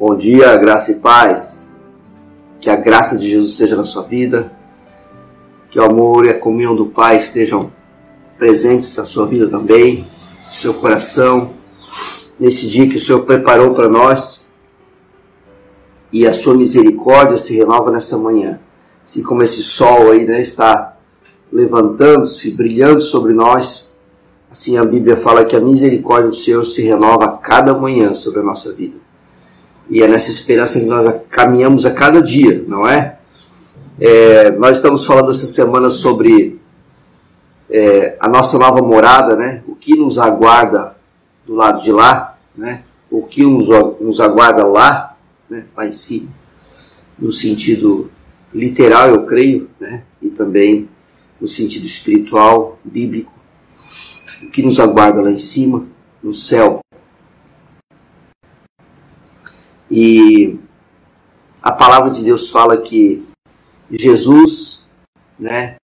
Bom dia, graça e paz. Que a graça de Jesus esteja na sua vida. Que o amor e a comunhão do Pai estejam presentes na sua vida também, no seu coração, nesse dia que o Senhor preparou para nós. E a sua misericórdia se renova nessa manhã. Assim como esse sol aí né, está levantando-se, brilhando sobre nós, assim a Bíblia fala que a misericórdia do Senhor se renova a cada manhã sobre a nossa vida. E é nessa esperança que nós caminhamos a cada dia, não é? é nós estamos falando essa semana sobre é, a nossa nova morada, né? O que nos aguarda do lado de lá, né? O que nos, nos aguarda lá, né? Lá em cima, no sentido literal, eu creio, né? E também no sentido espiritual, bíblico. O que nos aguarda lá em cima, no céu, E a palavra de Deus fala que Jesus, né,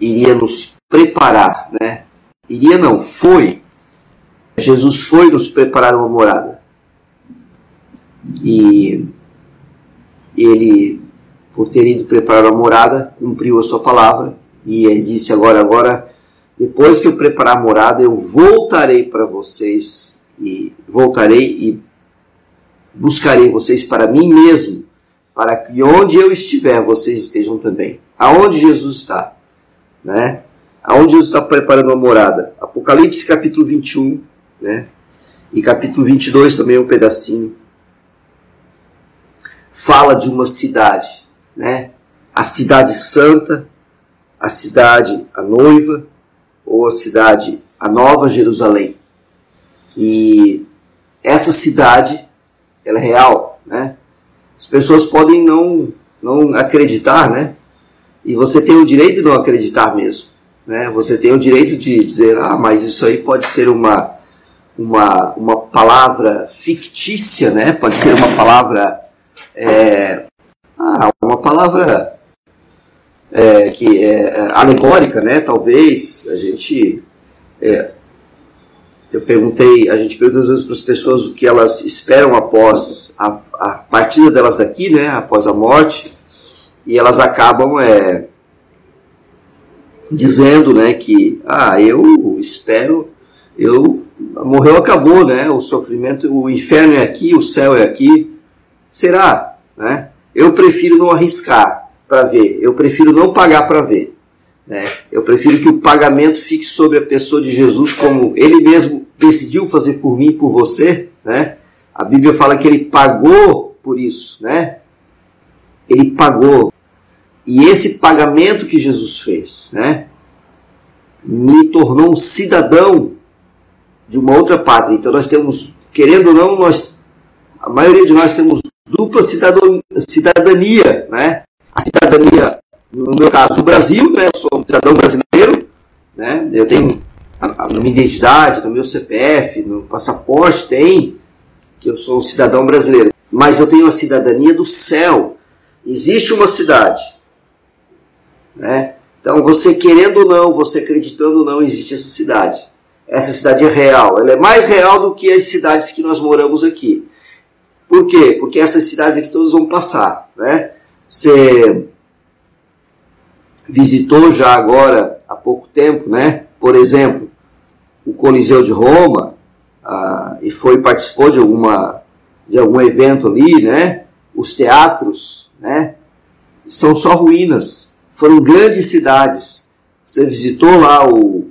iria nos preparar, né? Iria não, foi. Jesus foi nos preparar uma morada. E ele, por ter ido preparar uma morada, cumpriu a sua palavra. E ele disse agora, agora, depois que eu preparar a morada, eu voltarei para vocês e voltarei e buscarei vocês para mim mesmo, para que onde eu estiver, vocês estejam também. Aonde Jesus está, né? Aonde Jesus está preparando uma morada. Apocalipse capítulo 21, né? E capítulo 22 também um pedacinho. Fala de uma cidade, né? A cidade santa, a cidade a noiva, ou a cidade a nova Jerusalém. E essa cidade ela é real, né? As pessoas podem não não acreditar, né? E você tem o direito de não acreditar mesmo, né? Você tem o direito de dizer, ah, mas isso aí pode ser uma uma, uma palavra fictícia, né? Pode ser uma palavra é, ah, uma palavra é, que é alegórica, né? Talvez a gente é, eu perguntei, a gente pergunta às vezes para as pessoas o que elas esperam após a, a, partida delas daqui, né, após a morte, e elas acabam é, dizendo, né, que ah, eu espero, eu morreu acabou, né, o sofrimento, o inferno é aqui, o céu é aqui, será, né? Eu prefiro não arriscar para ver, eu prefiro não pagar para ver. Né? Eu prefiro que o pagamento fique sobre a pessoa de Jesus, como ele mesmo decidiu fazer por mim e por você. Né? A Bíblia fala que ele pagou por isso. Né? Ele pagou. E esse pagamento que Jesus fez né, me tornou um cidadão de uma outra pátria. Então nós temos, querendo ou não, nós, a maioria de nós temos dupla cidadania. Né? Cidadania no meu caso, o Brasil, né? Eu sou um cidadão brasileiro, né? Eu tenho a, a, minha identidade, no meu CPF, no passaporte tem que eu sou um cidadão brasileiro. Mas eu tenho a cidadania do céu. Existe uma cidade, né? Então, você querendo ou não, você acreditando ou não, existe essa cidade. Essa cidade é real. Ela é mais real do que as cidades que nós moramos aqui. Por quê? Porque essas cidades aqui todas vão passar, né? Você visitou já agora há pouco tempo, né? Por exemplo, o Coliseu de Roma ah, e foi participou de alguma de algum evento ali, né? Os teatros, né? São só ruínas. Foram grandes cidades. Você visitou lá o,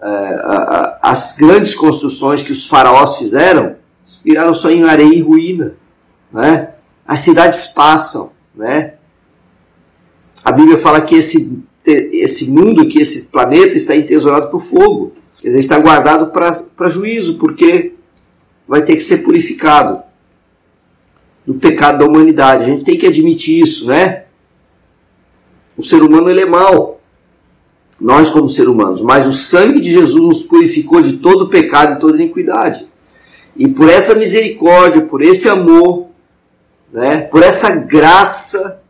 eh, as grandes construções que os faraós fizeram, inspiraram só em areia e ruína, né? As cidades passam, né? A Bíblia fala que esse, esse mundo, que esse planeta está entesourado para o fogo. Quer dizer, está guardado para juízo, porque vai ter que ser purificado do pecado da humanidade. A gente tem que admitir isso, né? O ser humano ele é mau. Nós como ser humanos, mas o sangue de Jesus nos purificou de todo pecado e toda iniquidade. E por essa misericórdia, por esse amor, né, por essa graça,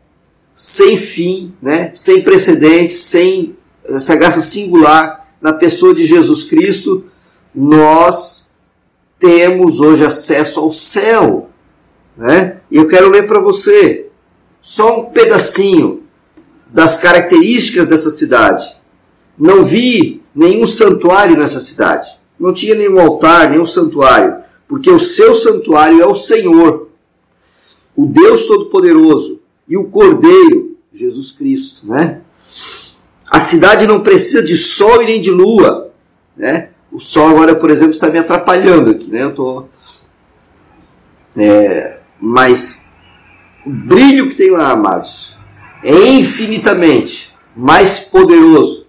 sem fim, né, sem precedentes, sem essa graça singular na pessoa de Jesus Cristo, nós temos hoje acesso ao céu. Né? E eu quero ler para você só um pedacinho das características dessa cidade. Não vi nenhum santuário nessa cidade. Não tinha nenhum altar, nenhum santuário, porque o seu santuário é o Senhor, o Deus Todo-Poderoso e o Cordeiro, Jesus Cristo, né? A cidade não precisa de sol e nem de lua, né? O sol agora, por exemplo, está me atrapalhando aqui, né? Eu tô, é, mas o brilho que tem lá, amados, é infinitamente mais poderoso.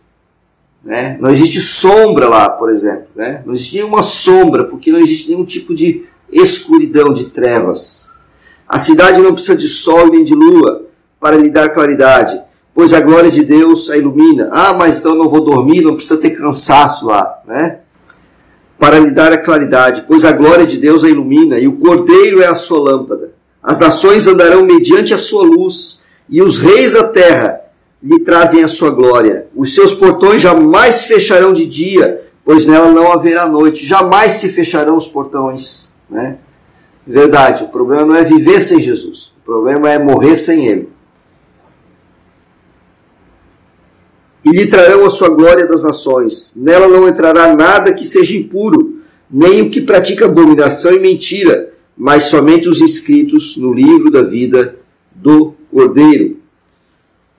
Né? Não existe sombra lá, por exemplo. Né? Não existe nenhuma sombra, porque não existe nenhum tipo de escuridão, de trevas. A cidade não precisa de sol nem de lua para lhe dar claridade, pois a glória de Deus a ilumina. Ah, mas então não vou dormir, não precisa ter cansaço lá. Né? Para lhe dar a claridade, pois a glória de Deus a ilumina e o cordeiro é a sua lâmpada. As nações andarão mediante a sua luz, e os reis da terra lhe trazem a sua glória. Os seus portões jamais fecharão de dia, pois nela não haverá noite. Jamais se fecharão os portões. Né? Verdade, o problema não é viver sem Jesus, o problema é morrer sem Ele. E lhe trarão a sua glória das nações. Nela não entrará nada que seja impuro, nem o que pratica abominação e mentira mas somente os inscritos no livro da vida do Cordeiro.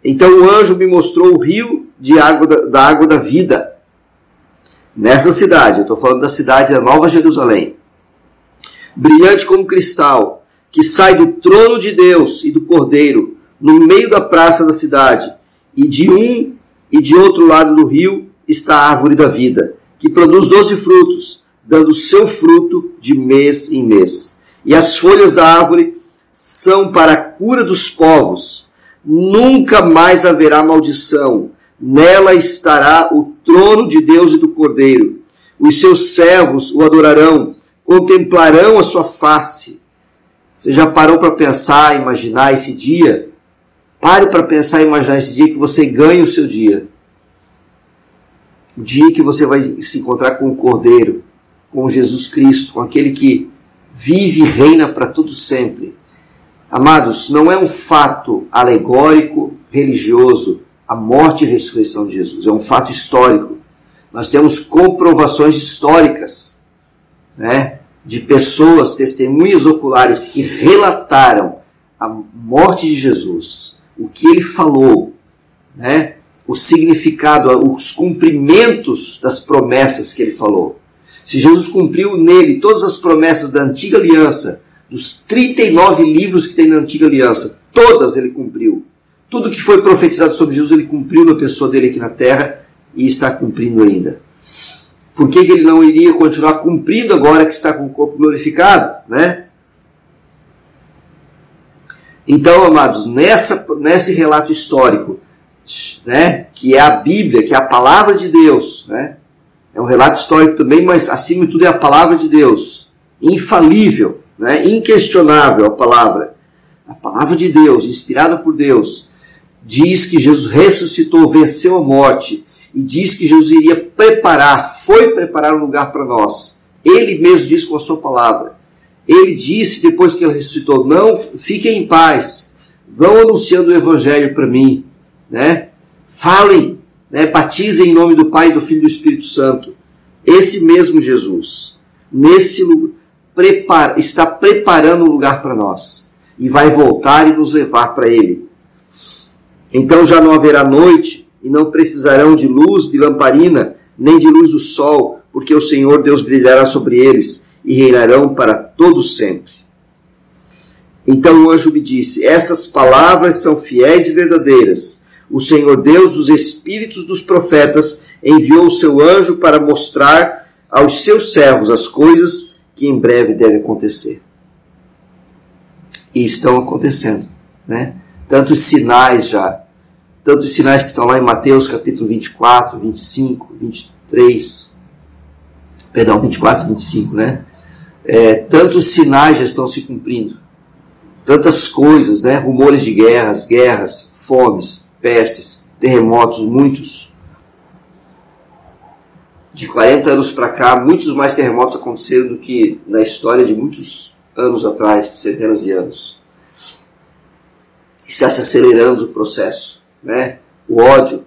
Então o anjo me mostrou o rio de água da, da água da vida nessa cidade. Eu estou falando da cidade da Nova Jerusalém, brilhante como cristal, que sai do trono de Deus e do Cordeiro no meio da praça da cidade. E de um e de outro lado do rio está a árvore da vida, que produz doze frutos, dando seu fruto de mês em mês e as folhas da árvore são para a cura dos povos. Nunca mais haverá maldição. Nela estará o trono de Deus e do Cordeiro. Os seus servos o adorarão, contemplarão a sua face. Você já parou para pensar, imaginar esse dia? Pare para pensar e imaginar esse dia que você ganha o seu dia. O dia que você vai se encontrar com o Cordeiro, com Jesus Cristo, com aquele que vive e reina para todo sempre. Amados, não é um fato alegórico, religioso, a morte e ressurreição de Jesus, é um fato histórico. Nós temos comprovações históricas, né, de pessoas, testemunhas oculares que relataram a morte de Jesus, o que ele falou, né, o significado, os cumprimentos das promessas que ele falou. Se Jesus cumpriu nele todas as promessas da antiga aliança, dos 39 livros que tem na antiga aliança, todas ele cumpriu. Tudo que foi profetizado sobre Jesus, ele cumpriu na pessoa dele aqui na terra e está cumprindo ainda. Por que, que ele não iria continuar cumprindo agora que está com o corpo glorificado? Né? Então, amados, nessa, nesse relato histórico, né, que é a Bíblia, que é a palavra de Deus, né, é um relato histórico também, mas acima de tudo é a palavra de Deus, infalível, né? inquestionável a palavra. A palavra de Deus, inspirada por Deus, diz que Jesus ressuscitou, venceu a morte e diz que Jesus iria preparar, foi preparar um lugar para nós. Ele mesmo diz com a sua palavra. Ele disse depois que ele ressuscitou: Não, fiquem em paz, vão anunciando o evangelho para mim, né? Falem né, batizem em nome do Pai, do Filho e do Espírito Santo. Esse mesmo Jesus, nesse prepara, está preparando um lugar para nós e vai voltar e nos levar para Ele. Então já não haverá noite e não precisarão de luz de lamparina, nem de luz do sol, porque o Senhor Deus brilhará sobre eles e reinarão para todo sempre. Então o anjo me disse: Estas palavras são fiéis e verdadeiras o Senhor Deus dos espíritos dos profetas enviou o seu anjo para mostrar aos seus servos as coisas que em breve devem acontecer. E estão acontecendo, né? Tantos sinais já, tantos sinais que estão lá em Mateus capítulo 24, 25, 23, perdão, 24 e 25, né? É, tantos sinais já estão se cumprindo, tantas coisas, né? Rumores de guerras, guerras, fomes, pestes, terremotos, muitos. de 40 anos para cá, muitos mais terremotos aconteceram do que na história de muitos anos atrás, de centenas de anos. Está se acelerando o processo, né? O ódio,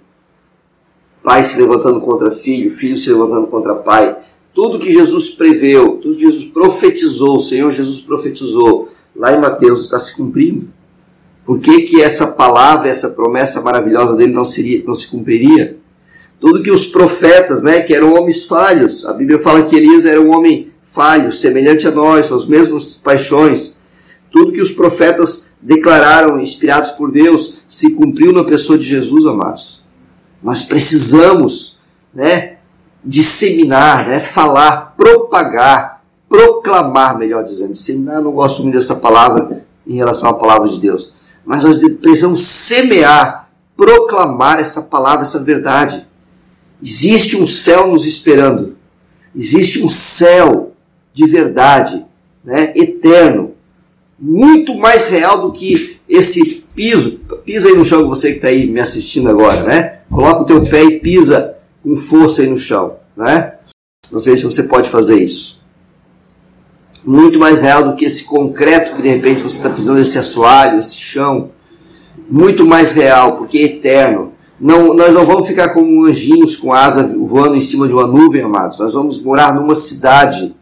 pai se levantando contra filho, filho se levantando contra pai. Tudo que Jesus preveu, tudo que Jesus profetizou, o Senhor Jesus profetizou, lá em Mateus está se cumprindo. Por que, que essa palavra, essa promessa maravilhosa dele não, seria, não se cumpriria? Tudo que os profetas, né, que eram homens falhos, a Bíblia fala que Elias era um homem falho, semelhante a nós, as mesmas paixões. Tudo que os profetas declararam, inspirados por Deus, se cumpriu na pessoa de Jesus, amados. Nós precisamos, né, disseminar, né, falar, propagar, proclamar, melhor dizendo. Disseminar, não gosto muito dessa palavra em relação à palavra de Deus. Mas nós precisamos semear, proclamar essa palavra, essa verdade. Existe um céu nos esperando. Existe um céu de verdade, né, eterno, muito mais real do que esse piso. Pisa aí no chão, você que está aí me assistindo agora, né? Coloca o teu pé e pisa com força aí no chão, né? Não sei se você pode fazer isso. Muito mais real do que esse concreto que de repente você está pisando, esse assoalho, esse chão. Muito mais real, porque é eterno. Não, nós não vamos ficar como anjinhos com asa voando em cima de uma nuvem, amados. Nós vamos morar numa cidade.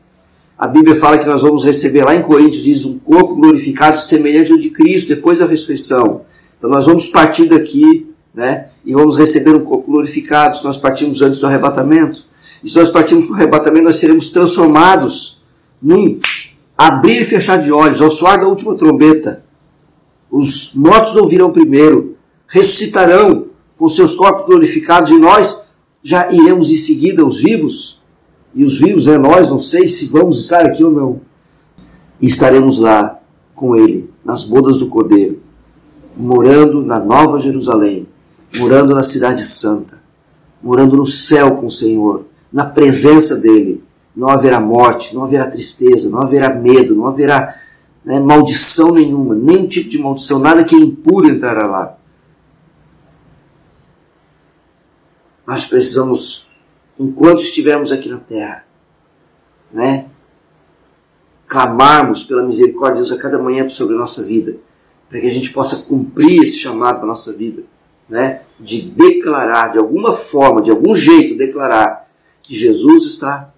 A Bíblia fala que nós vamos receber lá em Coríntios, diz, um corpo glorificado semelhante ao de Cristo depois da ressurreição. Então nós vamos partir daqui, né? E vamos receber um corpo glorificado se nós partirmos antes do arrebatamento. E se nós partirmos com o arrebatamento, nós seremos transformados num abrir e fechar de olhos, ao soar da última trombeta. Os mortos ouvirão primeiro, ressuscitarão com seus corpos glorificados, e nós já iremos em seguida, os vivos, e os vivos é nós, não sei se vamos estar aqui ou não, e estaremos lá com Ele, nas bodas do Cordeiro, morando na Nova Jerusalém, morando na Cidade Santa, morando no céu com o Senhor, na presença dEle. Não haverá morte, não haverá tristeza, não haverá medo, não haverá né, maldição nenhuma, nenhum tipo de maldição, nada que é impuro entrará lá. nós precisamos, enquanto estivermos aqui na terra, né, clamarmos pela misericórdia de Deus a cada manhã sobre a nossa vida, para que a gente possa cumprir esse chamado da nossa vida, né, de declarar, de alguma forma, de algum jeito, declarar que Jesus está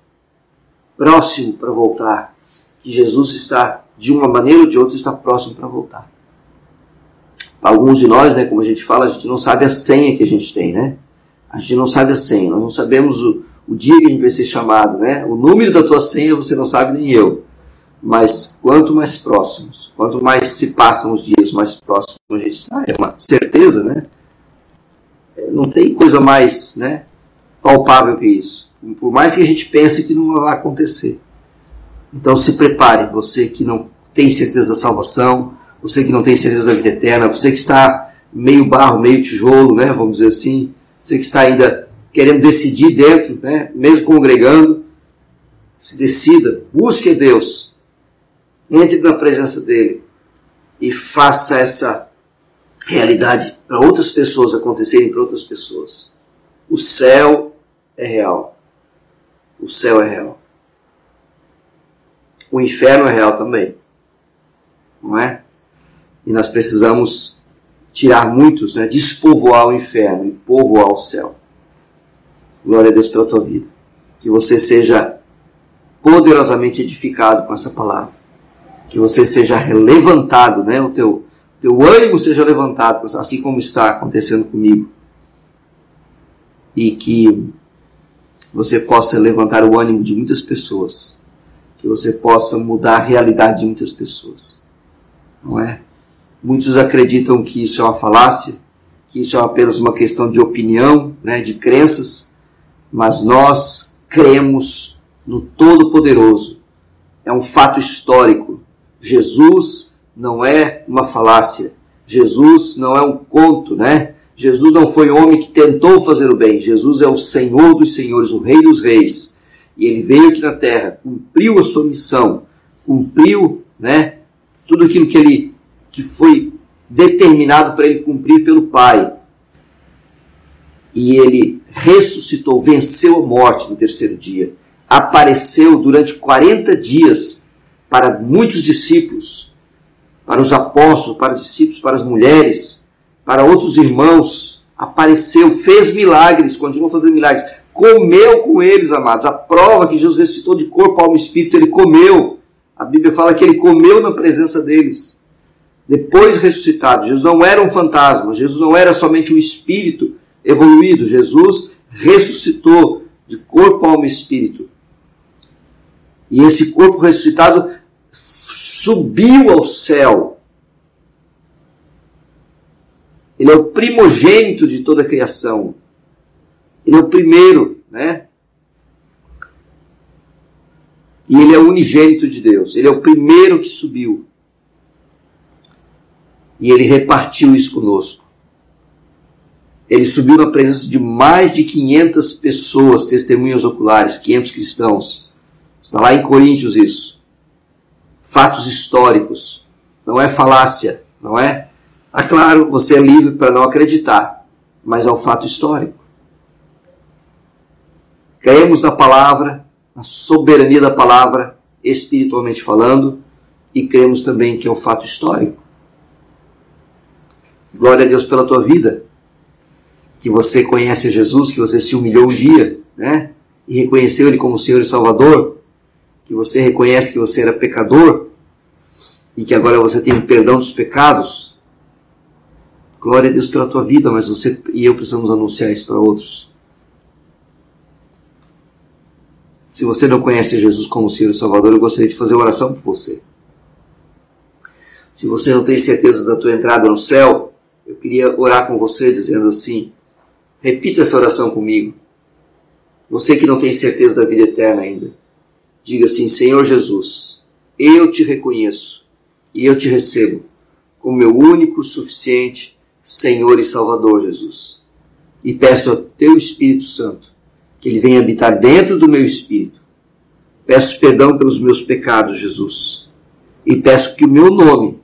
próximo para voltar, que Jesus está, de uma maneira ou de outra, está próximo para voltar. Alguns de nós, né, como a gente fala, a gente não sabe a senha que a gente tem, né? A gente não sabe a senha, nós não sabemos o, o dia que a gente vai ser chamado, né? O número da tua senha você não sabe nem eu. Mas quanto mais próximos, quanto mais se passam os dias, mais próximos a gente está. É uma certeza, né? É, não tem coisa mais né, palpável que isso. Por mais que a gente pense que não vai acontecer. Então se prepare, você que não tem certeza da salvação, você que não tem certeza da vida eterna, você que está meio barro, meio tijolo, né? Vamos dizer assim você que está ainda querendo decidir dentro, né, mesmo congregando, se decida, busque Deus, entre na presença dEle e faça essa realidade para outras pessoas acontecerem para outras pessoas. O céu é real. O céu é real. O inferno é real também. Não é? E nós precisamos tirar muitos, né, despovoar o inferno e povoar o céu. Glória a Deus pela tua vida. Que você seja poderosamente edificado com essa palavra. Que você seja levantado, né, o teu, teu ânimo seja levantado, assim como está acontecendo comigo. E que você possa levantar o ânimo de muitas pessoas. Que você possa mudar a realidade de muitas pessoas. Não é? Muitos acreditam que isso é uma falácia, que isso é apenas uma questão de opinião, né, de crenças, mas nós cremos no Todo-Poderoso. É um fato histórico. Jesus não é uma falácia. Jesus não é um conto, né? Jesus não foi homem que tentou fazer o bem. Jesus é o Senhor dos senhores, o Rei dos reis. E ele veio aqui na terra, cumpriu a sua missão, cumpriu, né, tudo aquilo que ele que foi determinado para ele cumprir pelo Pai. e ele ressuscitou, venceu a morte no terceiro dia. Apareceu durante 40 dias para muitos discípulos, para os apóstolos, para os discípulos, para as mulheres, para outros irmãos. Apareceu, fez milagres, continuou fazendo milagres. Comeu com eles, amados. A prova que Jesus ressuscitou de corpo, alma e espírito, ele comeu. A Bíblia fala que ele comeu na presença deles. Depois ressuscitado, Jesus não era um fantasma, Jesus não era somente um espírito evoluído. Jesus ressuscitou de corpo, alma e espírito. E esse corpo ressuscitado subiu ao céu. Ele é o primogênito de toda a criação. Ele é o primeiro, né? E ele é o unigênito de Deus. Ele é o primeiro que subiu. E ele repartiu isso conosco. Ele subiu na presença de mais de 500 pessoas, testemunhas oculares, 500 cristãos. Está lá em Coríntios isso. Fatos históricos. Não é falácia, não é? Ah, claro, você é livre para não acreditar, mas é um fato histórico. Cremos na palavra, na soberania da palavra, espiritualmente falando, e cremos também que é um fato histórico. Glória a Deus pela tua vida que você conhece Jesus, que você se humilhou um dia, né? E reconheceu Ele como Senhor e Salvador, que você reconhece que você era pecador e que agora você tem o perdão dos pecados. Glória a Deus pela tua vida, mas você e eu precisamos anunciar isso para outros. Se você não conhece Jesus como Senhor e Salvador, eu gostaria de fazer oração por você. Se você não tem certeza da tua entrada no céu, eu queria orar com você dizendo assim: Repita essa oração comigo. Você que não tem certeza da vida eterna ainda. Diga assim: Senhor Jesus, eu te reconheço e eu te recebo como meu único, suficiente Senhor e Salvador, Jesus. E peço ao teu Espírito Santo que ele venha habitar dentro do meu espírito. Peço perdão pelos meus pecados, Jesus. E peço que o meu nome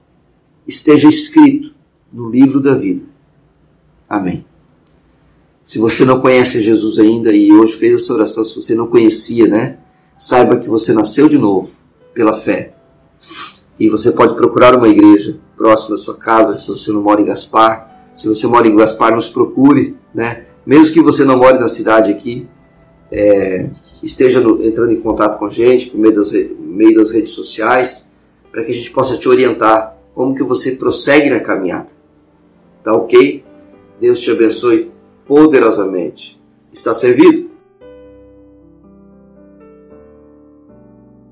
esteja escrito no livro da vida. Amém. Se você não conhece Jesus ainda e hoje fez essa oração, se você não conhecia, né? Saiba que você nasceu de novo pela fé. E você pode procurar uma igreja próxima da sua casa, se você não mora em Gaspar. Se você mora em Gaspar, nos procure, né? Mesmo que você não more na cidade aqui, é, esteja no, entrando em contato com a gente por meio das, meio das redes sociais, para que a gente possa te orientar como que você prossegue na caminhada. Tá ok? Deus te abençoe poderosamente. Está servido?